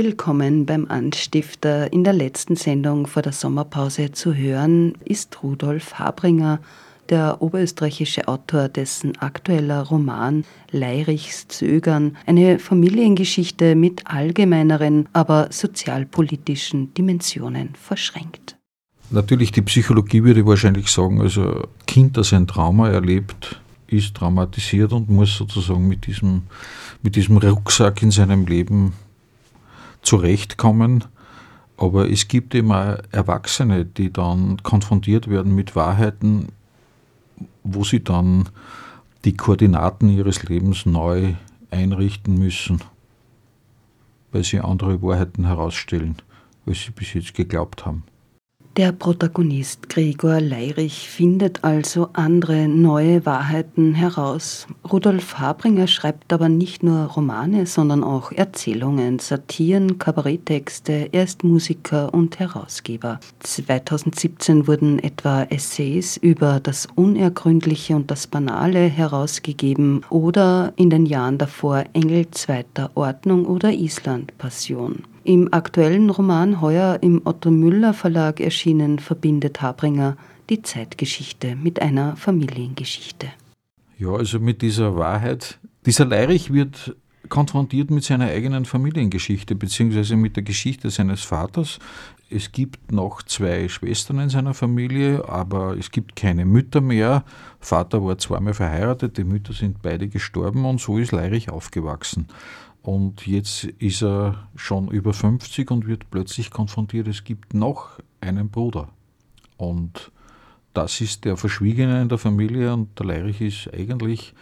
Willkommen beim Anstifter. In der letzten Sendung vor der Sommerpause zu hören ist Rudolf Habringer, der oberösterreichische Autor, dessen aktueller Roman Leirichs Zögern eine Familiengeschichte mit allgemeineren, aber sozialpolitischen Dimensionen verschränkt. Natürlich, die Psychologie würde wahrscheinlich sagen, also Kind, das ein Trauma erlebt, ist traumatisiert und muss sozusagen mit diesem, mit diesem Rucksack in seinem Leben zurechtkommen. Aber es gibt auch Erwachsene, die dann konfrontiert werden mit Wahrheiten, wo sie dann die Koordinaten ihres Lebens neu einrichten müssen, weil sie andere Wahrheiten herausstellen, als sie bis jetzt geglaubt haben. Der Protagonist Gregor Leirich findet also andere neue Wahrheiten heraus. Rudolf Habringer schreibt aber nicht nur Romane, sondern auch Erzählungen, Satiren, Kabaretttexte. Er ist Musiker und Herausgeber. 2017 wurden etwa Essays über das Unergründliche und das Banale herausgegeben oder in den Jahren davor Engel zweiter Ordnung oder Island Passion. Im aktuellen Roman heuer im Otto Müller Verlag erschienen verbindet Habringer die Zeitgeschichte mit einer Familiengeschichte. Ja, also mit dieser Wahrheit. Dieser Leirich wird konfrontiert mit seiner eigenen Familiengeschichte, beziehungsweise mit der Geschichte seines Vaters. Es gibt noch zwei Schwestern in seiner Familie, aber es gibt keine Mütter mehr. Vater war zweimal verheiratet, die Mütter sind beide gestorben und so ist Leirich aufgewachsen. Und jetzt ist er schon über 50 und wird plötzlich konfrontiert, es gibt noch einen Bruder. Und das ist der Verschwiegene in der Familie und der Leirich ist eigentlich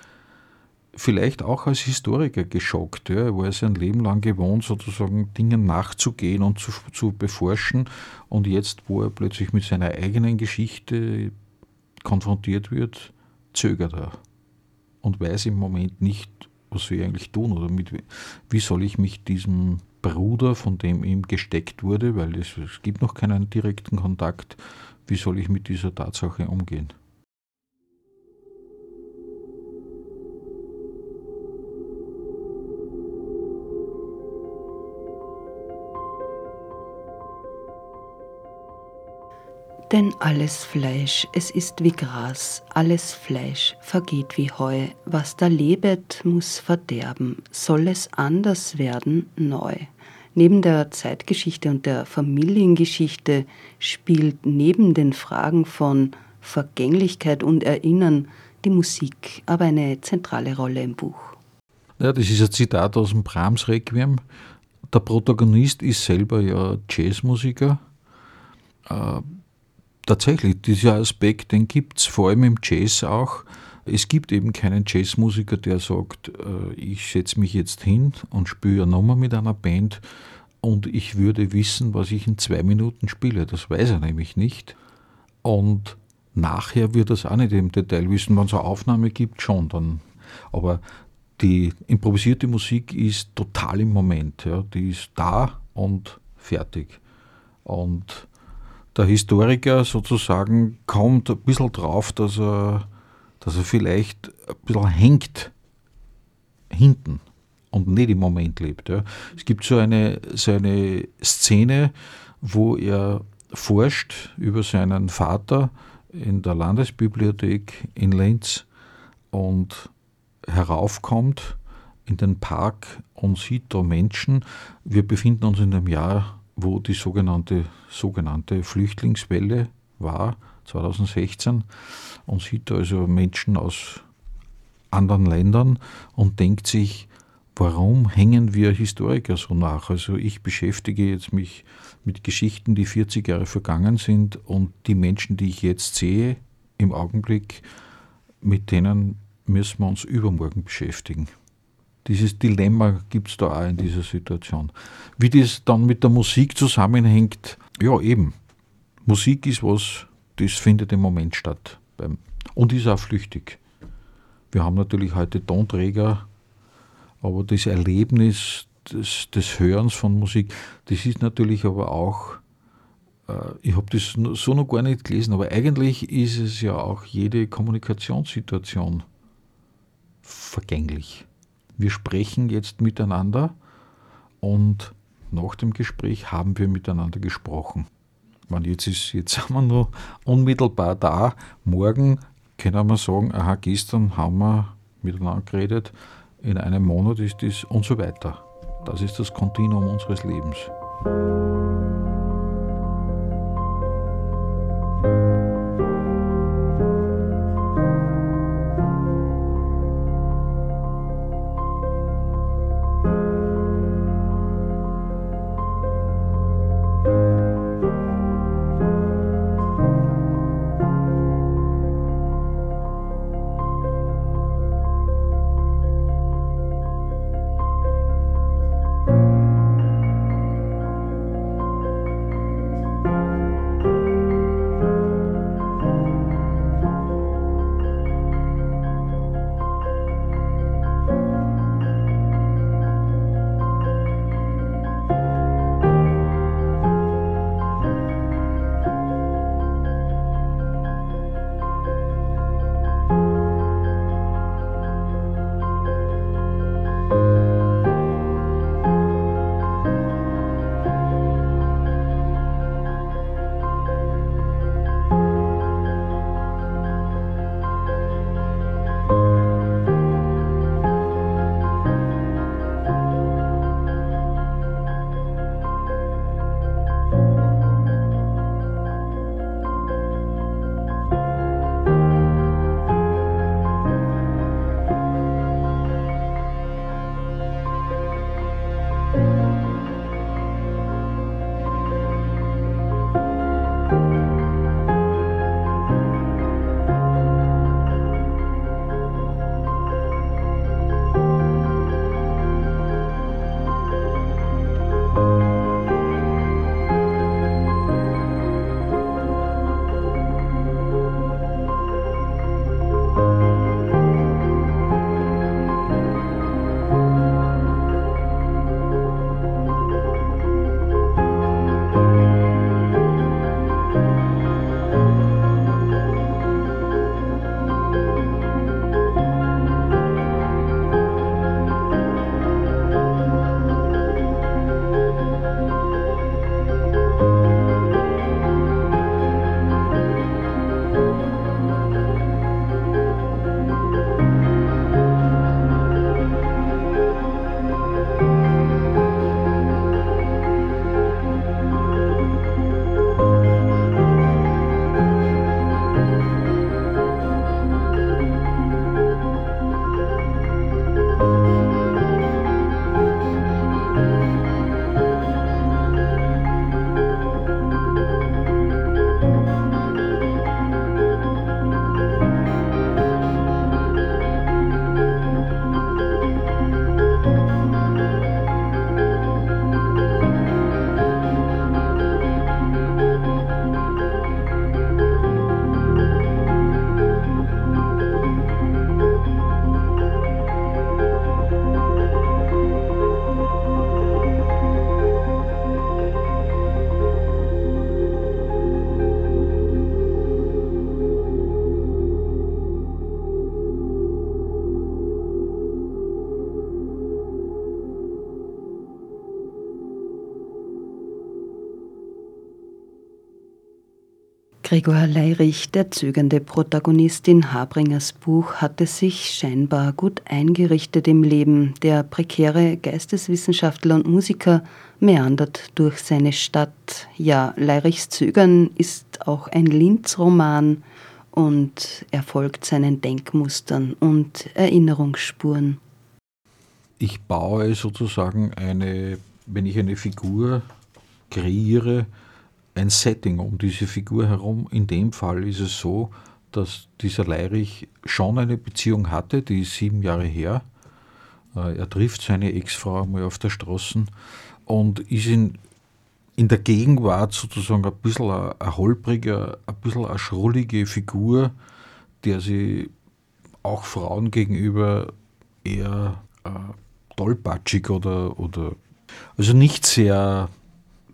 vielleicht auch als Historiker geschockt. Ja. Er war sein Leben lang gewohnt, sozusagen Dingen nachzugehen und zu, zu beforschen. Und jetzt, wo er plötzlich mit seiner eigenen Geschichte konfrontiert wird, zögert er und weiß im Moment nicht, was soll ich eigentlich tun oder mit, wie soll ich mich diesem Bruder, von dem ihm gesteckt wurde, weil es, es gibt noch keinen direkten Kontakt, wie soll ich mit dieser Tatsache umgehen? Denn alles Fleisch, es ist wie Gras, alles Fleisch vergeht wie Heu, was da lebet, muss verderben, soll es anders werden, neu. Neben der Zeitgeschichte und der Familiengeschichte spielt neben den Fragen von Vergänglichkeit und Erinnern die Musik aber eine zentrale Rolle im Buch. Ja, das ist ein Zitat aus dem Brahms Requiem. Der Protagonist ist selber ja Jazzmusiker. Äh, tatsächlich, dieser Aspekt, den gibt es vor allem im Jazz auch. Es gibt eben keinen Jazzmusiker, der sagt, äh, ich setze mich jetzt hin und spiele eine Nummer mit einer Band und ich würde wissen, was ich in zwei Minuten spiele. Das weiß er nämlich nicht. Und nachher wird er es auch nicht im Detail wissen, wenn es eine Aufnahme gibt, schon dann. Aber die improvisierte Musik ist total im Moment. Ja. Die ist da und fertig. Und der Historiker sozusagen kommt ein bisschen drauf, dass er, dass er vielleicht ein bisschen hängt hinten und nicht im Moment lebt. Ja. Es gibt so eine, so eine Szene, wo er forscht über seinen Vater in der Landesbibliothek in Linz und heraufkommt in den Park und sieht da Menschen. Wir befinden uns in einem Jahr wo die sogenannte, sogenannte Flüchtlingswelle war, 2016, und sieht also Menschen aus anderen Ländern und denkt sich, warum hängen wir Historiker so nach? Also ich beschäftige jetzt mich mit Geschichten, die 40 Jahre vergangen sind und die Menschen, die ich jetzt sehe im Augenblick, mit denen müssen wir uns übermorgen beschäftigen. Dieses Dilemma gibt es da auch in dieser Situation. Wie das dann mit der Musik zusammenhängt, ja eben. Musik ist was, das findet im Moment statt. Und ist auch flüchtig. Wir haben natürlich heute Tonträger, aber das Erlebnis des, des Hörens von Musik, das ist natürlich aber auch, äh, ich habe das so noch gar nicht gelesen, aber eigentlich ist es ja auch jede Kommunikationssituation vergänglich. Wir sprechen jetzt miteinander und nach dem Gespräch haben wir miteinander gesprochen. Man, jetzt, ist, jetzt sind wir noch unmittelbar da. Morgen können wir sagen, aha, gestern haben wir miteinander geredet, in einem Monat ist das und so weiter. Das ist das Kontinuum unseres Lebens. Gregor Leirich, der zögernde Protagonist in Habringers Buch, hatte sich scheinbar gut eingerichtet im Leben. Der prekäre Geisteswissenschaftler und Musiker meandert durch seine Stadt. Ja, Leirichs Zögern ist auch ein Linz-Roman und er folgt seinen Denkmustern und Erinnerungsspuren. Ich baue sozusagen eine, wenn ich eine Figur kreiere, ein Setting um diese Figur herum. In dem Fall ist es so, dass dieser Leirich schon eine Beziehung hatte, die ist sieben Jahre her. Äh, er trifft seine Ex-Frau einmal auf der Straße und ist in, in der Gegenwart sozusagen ein bisschen ein, ein holpriger, ein bisschen eine schrullige Figur, der sie auch Frauen gegenüber eher äh, tollpatschig oder, oder also nicht sehr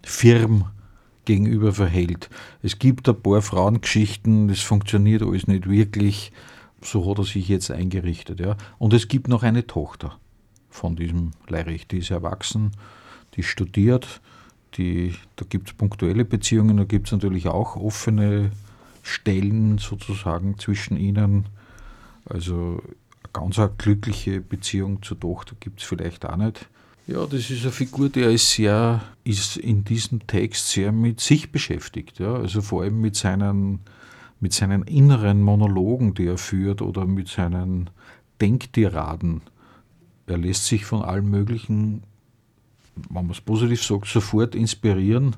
firm gegenüber verhält. Es gibt ein paar Frauengeschichten, das funktioniert alles nicht wirklich. So hat er sich jetzt eingerichtet. Ja. Und es gibt noch eine Tochter von diesem Leirich, die ist erwachsen, die studiert, die, da gibt es punktuelle Beziehungen, da gibt es natürlich auch offene Stellen sozusagen zwischen ihnen. Also eine ganz glückliche Beziehung zur Tochter gibt es vielleicht auch nicht. Ja, das ist eine Figur, die ist sehr, ist in diesem Text sehr mit sich beschäftigt. Ja? Also vor allem mit seinen, mit seinen inneren Monologen, die er führt, oder mit seinen Denktiraden. Er lässt sich von allem Möglichen, wenn man es positiv sagt, sofort inspirieren.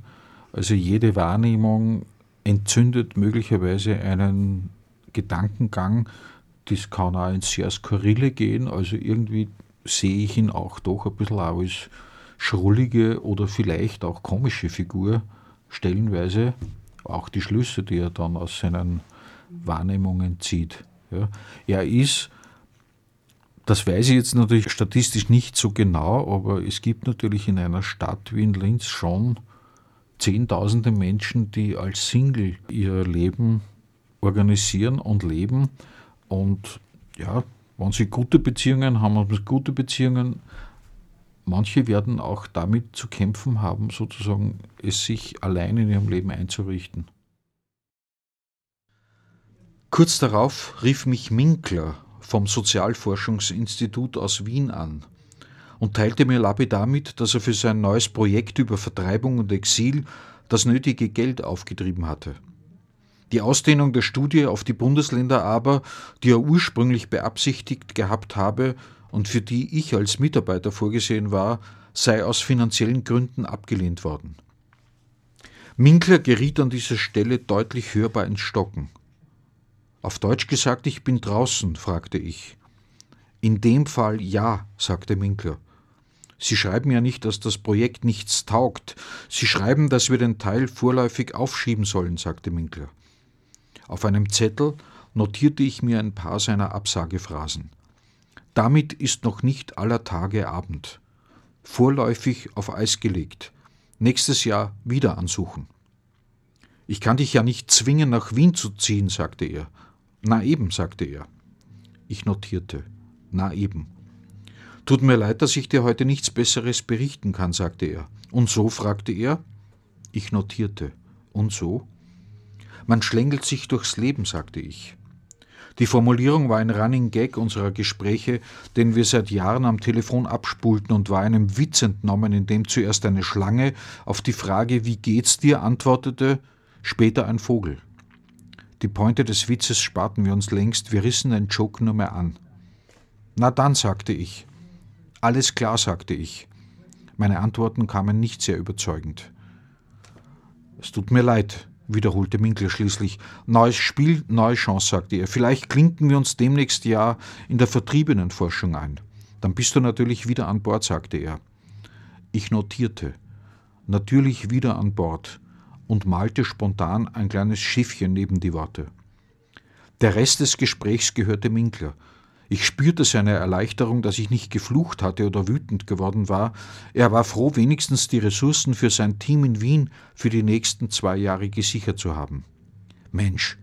Also jede Wahrnehmung entzündet möglicherweise einen Gedankengang. Das kann auch ins sehr Skurrile gehen, also irgendwie sehe ich ihn auch doch ein bisschen als schrullige oder vielleicht auch komische Figur stellenweise. Auch die Schlüsse, die er dann aus seinen Wahrnehmungen zieht. Ja. Er ist, das weiß ich jetzt natürlich statistisch nicht so genau, aber es gibt natürlich in einer Stadt wie in Linz schon Zehntausende Menschen, die als Single ihr Leben organisieren und leben. Und ja, wenn sie gute Beziehungen haben, haben sie gute Beziehungen. Manche werden auch damit zu kämpfen haben, sozusagen es sich allein in ihrem Leben einzurichten. Kurz darauf rief mich Minkler vom Sozialforschungsinstitut aus Wien an und teilte mir lapidar mit, dass er für sein neues Projekt über Vertreibung und Exil das nötige Geld aufgetrieben hatte. Die Ausdehnung der Studie auf die Bundesländer aber, die er ursprünglich beabsichtigt gehabt habe und für die ich als Mitarbeiter vorgesehen war, sei aus finanziellen Gründen abgelehnt worden. Minkler geriet an dieser Stelle deutlich hörbar ins Stocken. Auf Deutsch gesagt, ich bin draußen, fragte ich. In dem Fall ja, sagte Minkler. Sie schreiben ja nicht, dass das Projekt nichts taugt. Sie schreiben, dass wir den Teil vorläufig aufschieben sollen, sagte Minkler. Auf einem Zettel notierte ich mir ein paar seiner Absagephrasen. Damit ist noch nicht aller Tage Abend. Vorläufig auf Eis gelegt. Nächstes Jahr wieder ansuchen. Ich kann dich ja nicht zwingen, nach Wien zu ziehen, sagte er. Na eben, sagte er. Ich notierte. Na eben. Tut mir leid, dass ich dir heute nichts Besseres berichten kann, sagte er. Und so? fragte er. Ich notierte. Und so? Man schlängelt sich durchs Leben, sagte ich. Die Formulierung war ein Running Gag unserer Gespräche, den wir seit Jahren am Telefon abspulten und war einem Witz entnommen, in dem zuerst eine Schlange auf die Frage Wie geht's dir antwortete, später ein Vogel. Die Pointe des Witzes sparten wir uns längst, wir rissen den Joke nur mehr an. Na dann, sagte ich. Alles klar, sagte ich. Meine Antworten kamen nicht sehr überzeugend. Es tut mir leid, wiederholte Minkler schließlich. Neues Spiel, neue Chance, sagte er. Vielleicht klinken wir uns demnächst ja in der Vertriebenenforschung ein. Dann bist du natürlich wieder an Bord, sagte er. Ich notierte. Natürlich wieder an Bord und malte spontan ein kleines Schiffchen neben die Worte. Der Rest des Gesprächs gehörte Minkler. Ich spürte seine Erleichterung, dass ich nicht geflucht hatte oder wütend geworden war. Er war froh, wenigstens die Ressourcen für sein Team in Wien für die nächsten zwei Jahre gesichert zu haben. Mensch,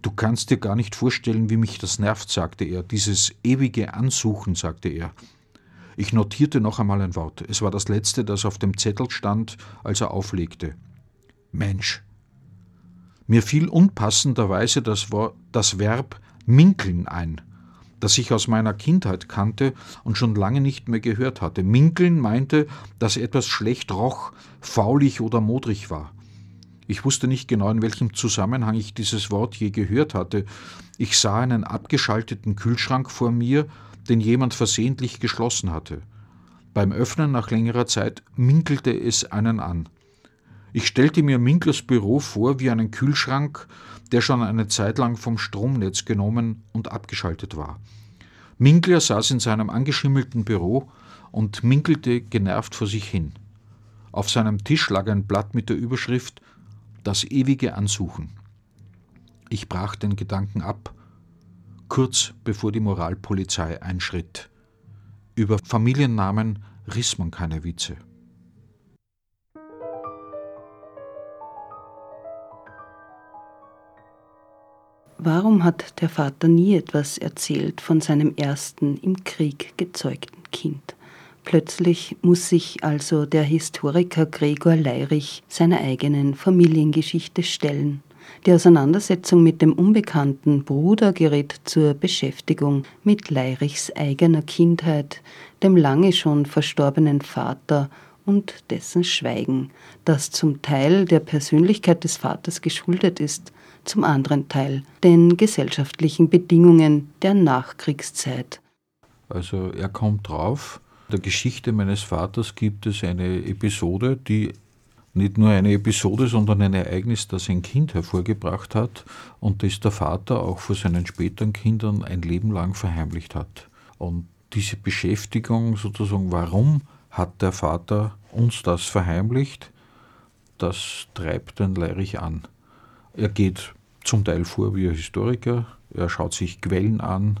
du kannst dir gar nicht vorstellen, wie mich das nervt, sagte er. Dieses ewige Ansuchen, sagte er. Ich notierte noch einmal ein Wort. Es war das letzte, das auf dem Zettel stand, als er auflegte. Mensch. Mir fiel unpassenderweise das, Wort, das Verb minkeln ein das ich aus meiner Kindheit kannte und schon lange nicht mehr gehört hatte. Minkeln meinte, dass etwas schlecht roch, faulig oder modrig war. Ich wusste nicht genau, in welchem Zusammenhang ich dieses Wort je gehört hatte. Ich sah einen abgeschalteten Kühlschrank vor mir, den jemand versehentlich geschlossen hatte. Beim Öffnen nach längerer Zeit minkelte es einen an. Ich stellte mir Minklers Büro vor wie einen Kühlschrank, der schon eine Zeit lang vom Stromnetz genommen und abgeschaltet war. Minkler saß in seinem angeschimmelten Büro und minkelte genervt vor sich hin. Auf seinem Tisch lag ein Blatt mit der Überschrift Das ewige Ansuchen. Ich brach den Gedanken ab, kurz bevor die Moralpolizei einschritt. Über Familiennamen riss man keine Witze. Warum hat der Vater nie etwas erzählt von seinem ersten im Krieg gezeugten Kind? Plötzlich muss sich also der Historiker Gregor Leirich seiner eigenen Familiengeschichte stellen. Die Auseinandersetzung mit dem unbekannten Bruder gerät zur Beschäftigung mit Leirichs eigener Kindheit, dem lange schon verstorbenen Vater und dessen Schweigen, das zum Teil der Persönlichkeit des Vaters geschuldet ist, zum anderen Teil den gesellschaftlichen Bedingungen der Nachkriegszeit. Also er kommt drauf, der Geschichte meines Vaters gibt es eine Episode, die nicht nur eine Episode, sondern ein Ereignis, das ein Kind hervorgebracht hat und das der Vater auch vor seinen späteren Kindern ein Leben lang verheimlicht hat. Und diese Beschäftigung sozusagen, warum hat der Vater uns das verheimlicht, das treibt den Leirich an. Er geht zum Teil vor wie ein Historiker, er schaut sich Quellen an,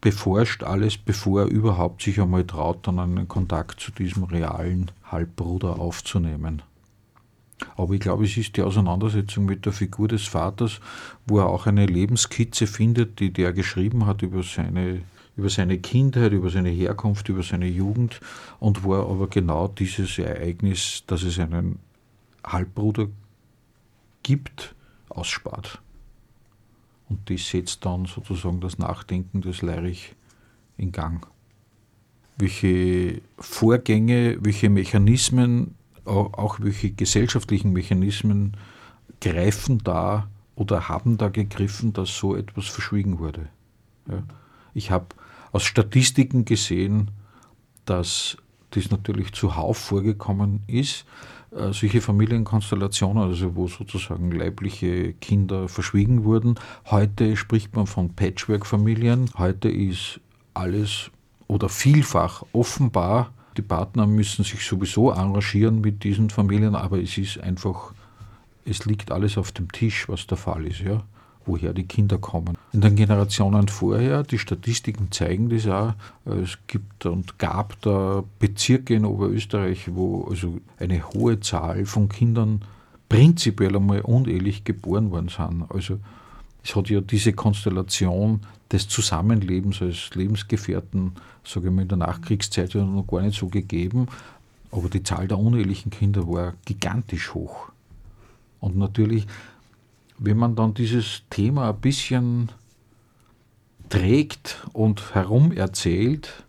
beforscht alles, bevor er überhaupt sich einmal traut, dann einen Kontakt zu diesem realen Halbbruder aufzunehmen. Aber ich glaube, es ist die Auseinandersetzung mit der Figur des Vaters, wo er auch eine Lebenskizze findet, die der geschrieben hat über seine, über seine Kindheit, über seine Herkunft, über seine Jugend und wo er aber genau dieses Ereignis, dass es einen Halbbruder gibt, ausspart. Und das setzt dann sozusagen das Nachdenken des Leirich in Gang. Welche Vorgänge, welche Mechanismen, auch welche gesellschaftlichen Mechanismen greifen da oder haben da gegriffen, dass so etwas verschwiegen wurde. Ja. Ich habe aus Statistiken gesehen, dass das natürlich zuhauf vorgekommen ist, äh, solche Familienkonstellationen, also wo sozusagen leibliche Kinder verschwiegen wurden. Heute spricht man von Patchwork-Familien. Heute ist alles oder vielfach offenbar, die Partner müssen sich sowieso arrangieren mit diesen Familien, aber es ist einfach, es liegt alles auf dem Tisch, was der Fall ist. Ja? Woher die Kinder kommen. In den Generationen vorher, die Statistiken zeigen das auch, es gibt und gab da Bezirke in Oberösterreich, wo also eine hohe Zahl von Kindern prinzipiell einmal unehelich geboren worden sind. Also es hat ja diese Konstellation des Zusammenlebens als Lebensgefährten, sage ich mal, in der Nachkriegszeit noch gar nicht so gegeben. Aber die Zahl der unehelichen Kinder war gigantisch hoch. Und natürlich wenn man dann dieses Thema ein bisschen trägt und herum erzählt,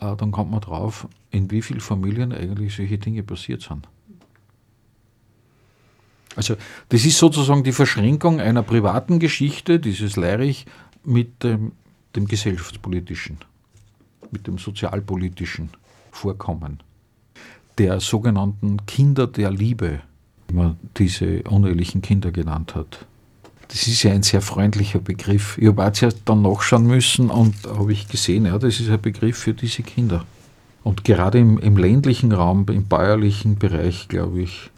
äh, dann kommt man drauf, in wie vielen Familien eigentlich solche Dinge passiert sind. Also das ist sozusagen die Verschränkung einer privaten Geschichte, dieses Leirich, mit dem, dem gesellschaftspolitischen, mit dem sozialpolitischen Vorkommen der sogenannten Kinder der Liebe man diese unehelichen Kinder genannt hat. Das ist ja ein sehr freundlicher Begriff. Ich habe auch zuerst dann nachschauen müssen und habe ich gesehen, ja, das ist ein Begriff für diese Kinder. Und gerade im, im ländlichen Raum, im bäuerlichen Bereich, glaube ich,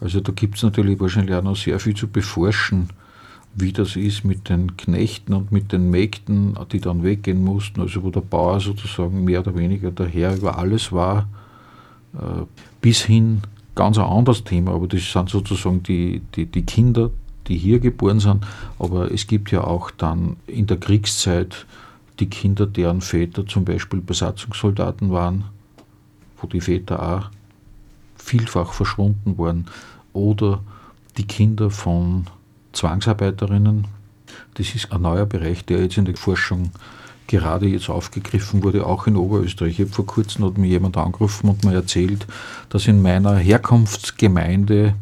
also da gibt es natürlich wahrscheinlich auch noch sehr viel zu beforschen, wie das ist mit den Knechten und mit den Mägden, die dann weggehen mussten, also wo der Bauer sozusagen mehr oder weniger der Herr über alles war, äh, bis hin ganz ein anderes Thema, aber das sind sozusagen die, die, die Kinder, die hier geboren sind. Aber es gibt ja auch dann in der Kriegszeit die Kinder, deren Väter zum Beispiel Besatzungssoldaten waren, wo die Väter auch vielfach verschwunden waren. Oder die Kinder von Zwangsarbeiterinnen. Das ist ein neuer Bereich, der jetzt in der Forschung gerade jetzt aufgegriffen wurde, auch in Oberösterreich. Ich habe vor kurzem hat mir jemand angerufen und mir erzählt, dass in meiner Herkunftsgemeinde,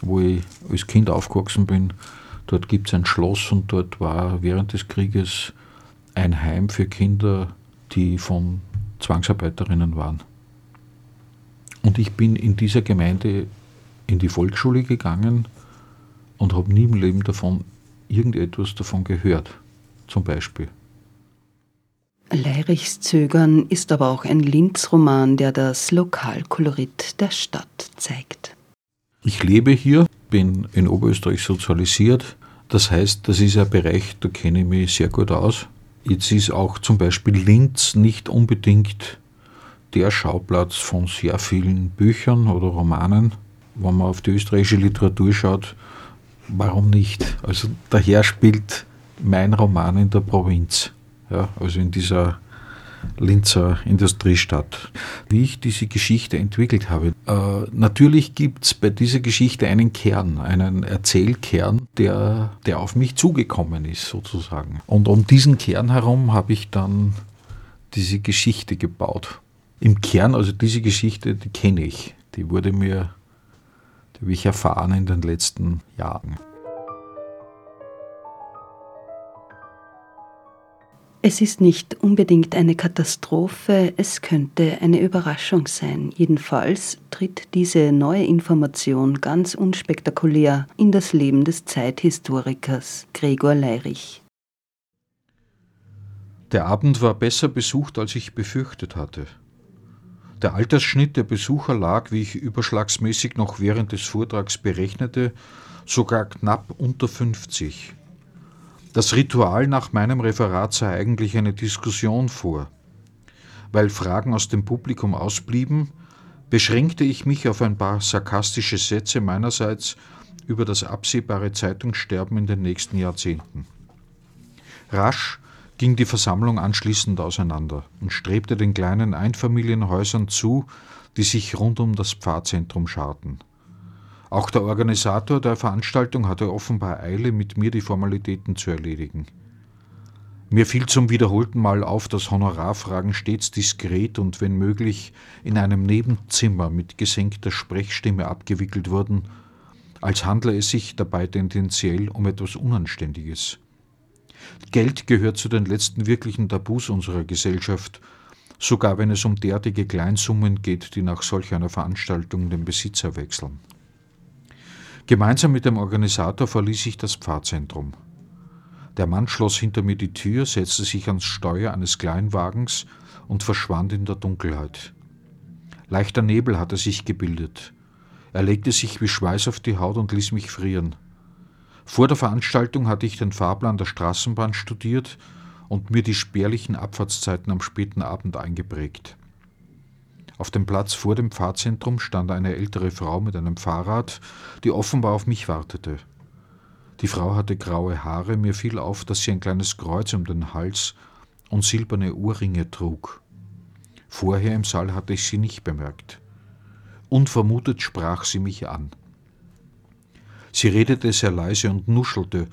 wo ich als Kind aufgewachsen bin, dort gibt es ein Schloss und dort war während des Krieges ein Heim für Kinder, die von Zwangsarbeiterinnen waren. Und ich bin in dieser Gemeinde in die Volksschule gegangen und habe nie im Leben davon irgendetwas davon gehört, zum Beispiel. Leirichs Zögern ist aber auch ein Linz-Roman, der das Lokalkolorit der Stadt zeigt. Ich lebe hier, bin in Oberösterreich sozialisiert. Das heißt, das ist ein Bereich, da kenne ich mich sehr gut aus. Jetzt ist auch zum Beispiel Linz nicht unbedingt der Schauplatz von sehr vielen Büchern oder Romanen. Wenn man auf die österreichische Literatur schaut, warum nicht? Also daher spielt mein Roman in der Provinz ja, also in dieser Linzer Industriestadt. Wie ich diese Geschichte entwickelt habe. Äh, natürlich gibt es bei dieser Geschichte einen Kern, einen Erzählkern, der, der auf mich zugekommen ist, sozusagen. Und um diesen Kern herum habe ich dann diese Geschichte gebaut. Im Kern, also diese Geschichte, die kenne ich. Die wurde mir, die habe ich erfahren in den letzten Jahren. Es ist nicht unbedingt eine Katastrophe, es könnte eine Überraschung sein. Jedenfalls tritt diese neue Information ganz unspektakulär in das Leben des Zeithistorikers Gregor Leirich. Der Abend war besser besucht, als ich befürchtet hatte. Der Altersschnitt der Besucher lag, wie ich überschlagsmäßig noch während des Vortrags berechnete, sogar knapp unter 50. Das Ritual nach meinem Referat sah eigentlich eine Diskussion vor. Weil Fragen aus dem Publikum ausblieben, beschränkte ich mich auf ein paar sarkastische Sätze meinerseits über das absehbare Zeitungssterben in den nächsten Jahrzehnten. Rasch ging die Versammlung anschließend auseinander und strebte den kleinen Einfamilienhäusern zu, die sich rund um das Pfarrzentrum scharten. Auch der Organisator der Veranstaltung hatte offenbar Eile, mit mir die Formalitäten zu erledigen. Mir fiel zum wiederholten Mal auf, dass Honorarfragen stets diskret und wenn möglich in einem Nebenzimmer mit gesenkter Sprechstimme abgewickelt wurden, als handle es sich dabei tendenziell um etwas Unanständiges. Geld gehört zu den letzten wirklichen Tabus unserer Gesellschaft, sogar wenn es um derartige Kleinsummen geht, die nach solch einer Veranstaltung den Besitzer wechseln. Gemeinsam mit dem Organisator verließ ich das Pfarrzentrum. Der Mann schloss hinter mir die Tür, setzte sich ans Steuer eines Kleinwagens und verschwand in der Dunkelheit. Leichter Nebel hatte sich gebildet. Er legte sich wie Schweiß auf die Haut und ließ mich frieren. Vor der Veranstaltung hatte ich den Fahrplan der Straßenbahn studiert und mir die spärlichen Abfahrtszeiten am späten Abend eingeprägt. Auf dem Platz vor dem Pfarrzentrum stand eine ältere Frau mit einem Fahrrad, die offenbar auf mich wartete. Die Frau hatte graue Haare, mir fiel auf, dass sie ein kleines Kreuz um den Hals und silberne Ohrringe trug. Vorher im Saal hatte ich sie nicht bemerkt. Unvermutet sprach sie mich an. Sie redete sehr leise und nuschelte.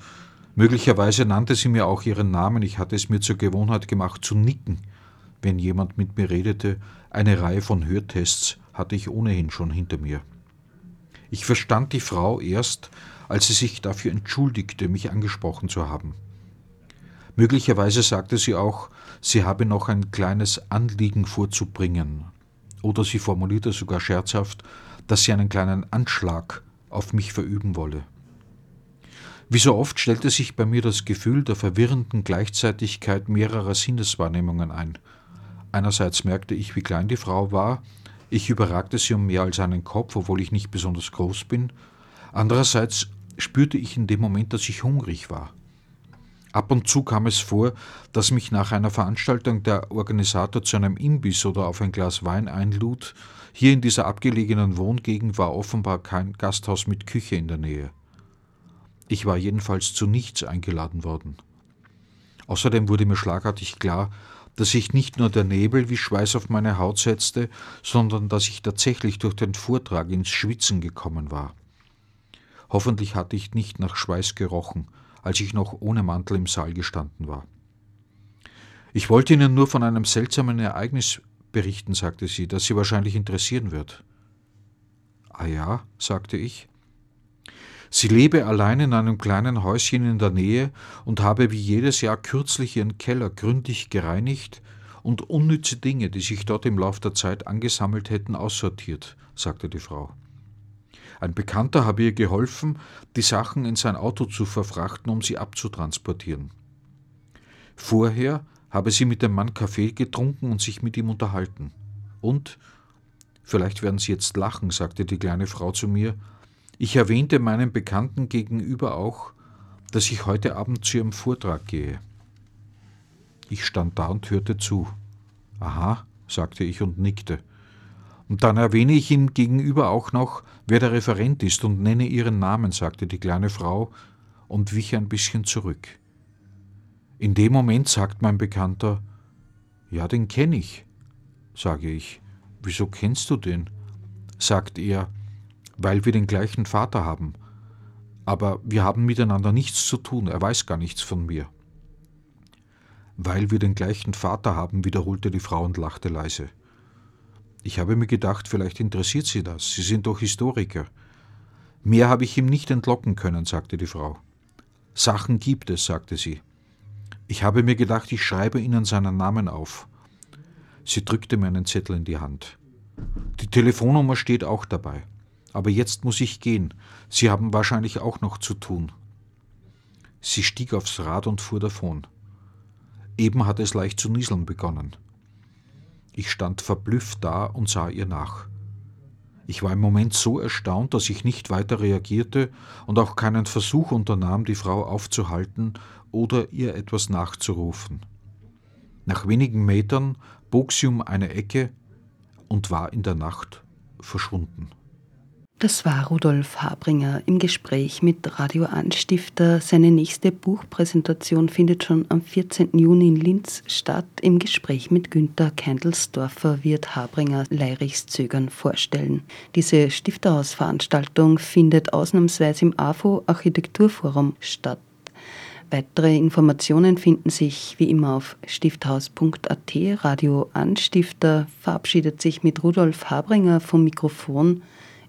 Möglicherweise nannte sie mir auch ihren Namen, ich hatte es mir zur Gewohnheit gemacht zu nicken, wenn jemand mit mir redete, eine Reihe von Hörtests hatte ich ohnehin schon hinter mir. Ich verstand die Frau erst, als sie sich dafür entschuldigte, mich angesprochen zu haben. Möglicherweise sagte sie auch, sie habe noch ein kleines Anliegen vorzubringen. Oder sie formulierte sogar scherzhaft, dass sie einen kleinen Anschlag auf mich verüben wolle. Wie so oft stellte sich bei mir das Gefühl der verwirrenden Gleichzeitigkeit mehrerer Sinneswahrnehmungen ein – Einerseits merkte ich, wie klein die Frau war, ich überragte sie um mehr als einen Kopf, obwohl ich nicht besonders groß bin. Andererseits spürte ich in dem Moment, dass ich hungrig war. Ab und zu kam es vor, dass mich nach einer Veranstaltung der Organisator zu einem Imbiss oder auf ein Glas Wein einlud. Hier in dieser abgelegenen Wohngegend war offenbar kein Gasthaus mit Küche in der Nähe. Ich war jedenfalls zu nichts eingeladen worden. Außerdem wurde mir schlagartig klar, dass sich nicht nur der Nebel wie Schweiß auf meine Haut setzte, sondern dass ich tatsächlich durch den Vortrag ins Schwitzen gekommen war. Hoffentlich hatte ich nicht nach Schweiß gerochen, als ich noch ohne Mantel im Saal gestanden war. Ich wollte Ihnen nur von einem seltsamen Ereignis berichten, sagte sie, das Sie wahrscheinlich interessieren wird. Ah ja, sagte ich. Sie lebe allein in einem kleinen Häuschen in der Nähe und habe wie jedes Jahr kürzlich ihren Keller gründlich gereinigt und unnütze Dinge, die sich dort im Lauf der Zeit angesammelt hätten, aussortiert, sagte die Frau. Ein Bekannter habe ihr geholfen, die Sachen in sein Auto zu verfrachten, um sie abzutransportieren. Vorher habe sie mit dem Mann Kaffee getrunken und sich mit ihm unterhalten. Und, vielleicht werden Sie jetzt lachen, sagte die kleine Frau zu mir, ich erwähnte meinem Bekannten gegenüber auch, dass ich heute Abend zu ihrem Vortrag gehe. Ich stand da und hörte zu. Aha, sagte ich und nickte. Und dann erwähne ich ihm gegenüber auch noch, wer der Referent ist und nenne ihren Namen, sagte die kleine Frau und wich ein bisschen zurück. In dem Moment sagt mein Bekannter, ja, den kenne ich, sage ich. Wieso kennst du den? sagt er, weil wir den gleichen Vater haben. Aber wir haben miteinander nichts zu tun, er weiß gar nichts von mir. Weil wir den gleichen Vater haben, wiederholte die Frau und lachte leise. Ich habe mir gedacht, vielleicht interessiert Sie das. Sie sind doch Historiker. Mehr habe ich ihm nicht entlocken können, sagte die Frau. Sachen gibt es, sagte sie. Ich habe mir gedacht, ich schreibe Ihnen seinen Namen auf. Sie drückte mir einen Zettel in die Hand. Die Telefonnummer steht auch dabei. Aber jetzt muss ich gehen. Sie haben wahrscheinlich auch noch zu tun. Sie stieg aufs Rad und fuhr davon. Eben hatte es leicht zu nieseln begonnen. Ich stand verblüfft da und sah ihr nach. Ich war im Moment so erstaunt, dass ich nicht weiter reagierte und auch keinen Versuch unternahm, die Frau aufzuhalten oder ihr etwas nachzurufen. Nach wenigen Metern bog sie um eine Ecke und war in der Nacht verschwunden. Das war Rudolf Habringer im Gespräch mit Radio Anstifter. Seine nächste Buchpräsentation findet schon am 14. Juni in Linz statt. Im Gespräch mit Günter Keindelsdorfer wird Habringer Leirichs Zögern vorstellen. Diese Stifterhausveranstaltung findet ausnahmsweise im AFO Architekturforum statt. Weitere Informationen finden sich wie immer auf stifthaus.at. Radio Anstifter verabschiedet sich mit Rudolf Habringer vom Mikrofon.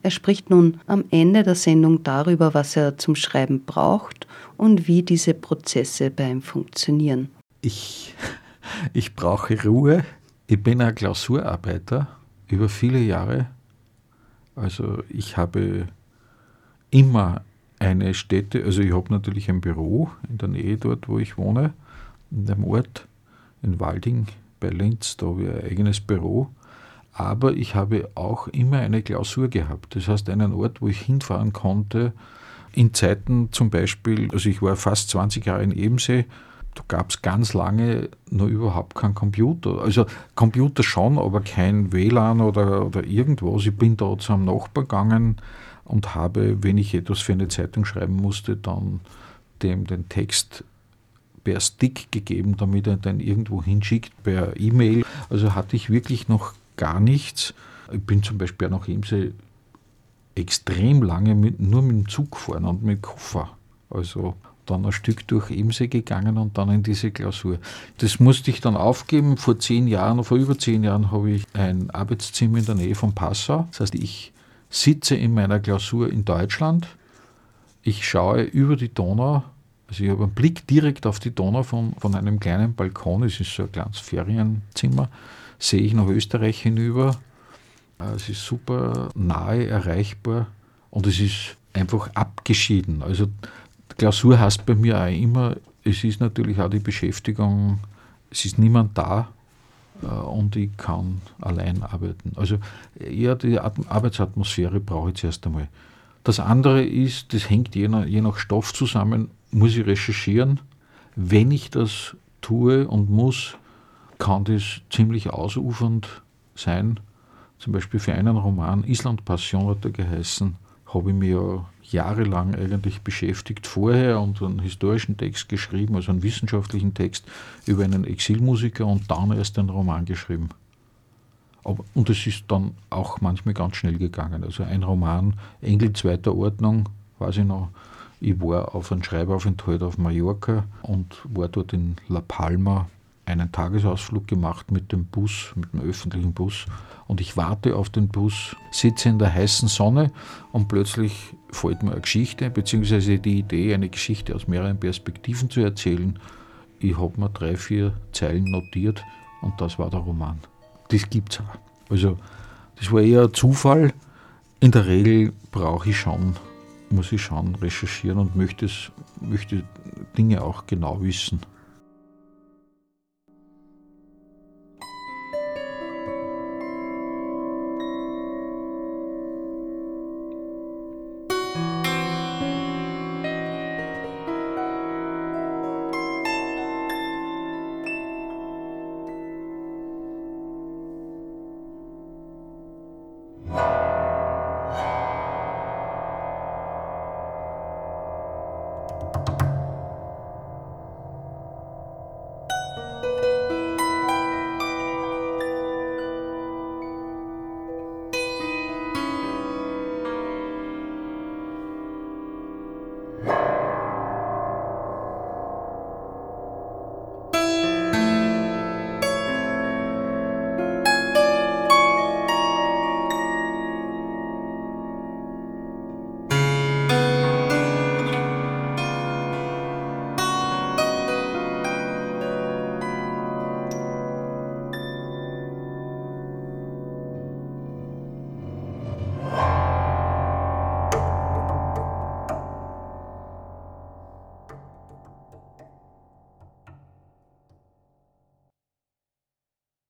Er spricht nun am Ende der Sendung darüber, was er zum Schreiben braucht und wie diese Prozesse bei ihm funktionieren. Ich, ich brauche Ruhe. Ich bin ein Klausurarbeiter über viele Jahre. Also ich habe immer eine Stätte, also ich habe natürlich ein Büro in der Nähe dort, wo ich wohne, in dem Ort, in Walding bei Linz, da habe ich ein eigenes Büro aber ich habe auch immer eine Klausur gehabt. Das heißt, einen Ort, wo ich hinfahren konnte, in Zeiten zum Beispiel, also ich war fast 20 Jahre in Ebensee, da gab es ganz lange noch überhaupt keinen Computer. Also Computer schon, aber kein WLAN oder, oder irgendwas. Ich bin da zu einem Nachbar gegangen und habe, wenn ich etwas für eine Zeitung schreiben musste, dann dem den Text per Stick gegeben, damit er den irgendwo hinschickt, per E-Mail. Also hatte ich wirklich noch gar nichts. Ich bin zum Beispiel nach Imse extrem lange mit, nur mit dem Zug gefahren und mit Koffer. Also dann ein Stück durch Imse gegangen und dann in diese Klausur. Das musste ich dann aufgeben. Vor zehn Jahren, vor über zehn Jahren habe ich ein Arbeitszimmer in der Nähe von Passau. Das heißt, ich sitze in meiner Klausur in Deutschland. Ich schaue über die Donau. Also ich habe einen Blick direkt auf die Donau von, von einem kleinen Balkon. Es ist so ein kleines Ferienzimmer sehe ich nach Österreich hinüber. Äh, es ist super nahe erreichbar und es ist einfach abgeschieden. Also Klausur heißt bei mir auch immer, es ist natürlich auch die Beschäftigung, es ist niemand da äh, und ich kann allein arbeiten. Also eher die Arbeitsatmosphäre brauche ich zuerst einmal. Das andere ist, das hängt je nach, je nach Stoff zusammen, muss ich recherchieren. Wenn ich das tue und muss, kann das ziemlich ausufernd sein. Zum Beispiel für einen Roman, Island Passion hat er geheißen, habe ich mich ja jahrelang eigentlich beschäftigt vorher und einen historischen Text geschrieben, also einen wissenschaftlichen Text über einen Exilmusiker und dann erst einen Roman geschrieben. Aber, und es ist dann auch manchmal ganz schnell gegangen. Also ein Roman, Engel zweiter Ordnung, weiß ich noch, ich war auf einem Schreibaufenthalt auf Mallorca und war dort in La Palma einen Tagesausflug gemacht mit dem Bus, mit dem öffentlichen Bus und ich warte auf den Bus, sitze in der heißen Sonne und plötzlich fällt mir eine Geschichte, beziehungsweise die Idee, eine Geschichte aus mehreren Perspektiven zu erzählen. Ich habe mir drei, vier Zeilen notiert und das war der Roman. Das gibt es auch. Also, das war eher Zufall. in der Regel brauche ich schon, muss ich schon recherchieren und möchte, möchte Dinge auch genau wissen.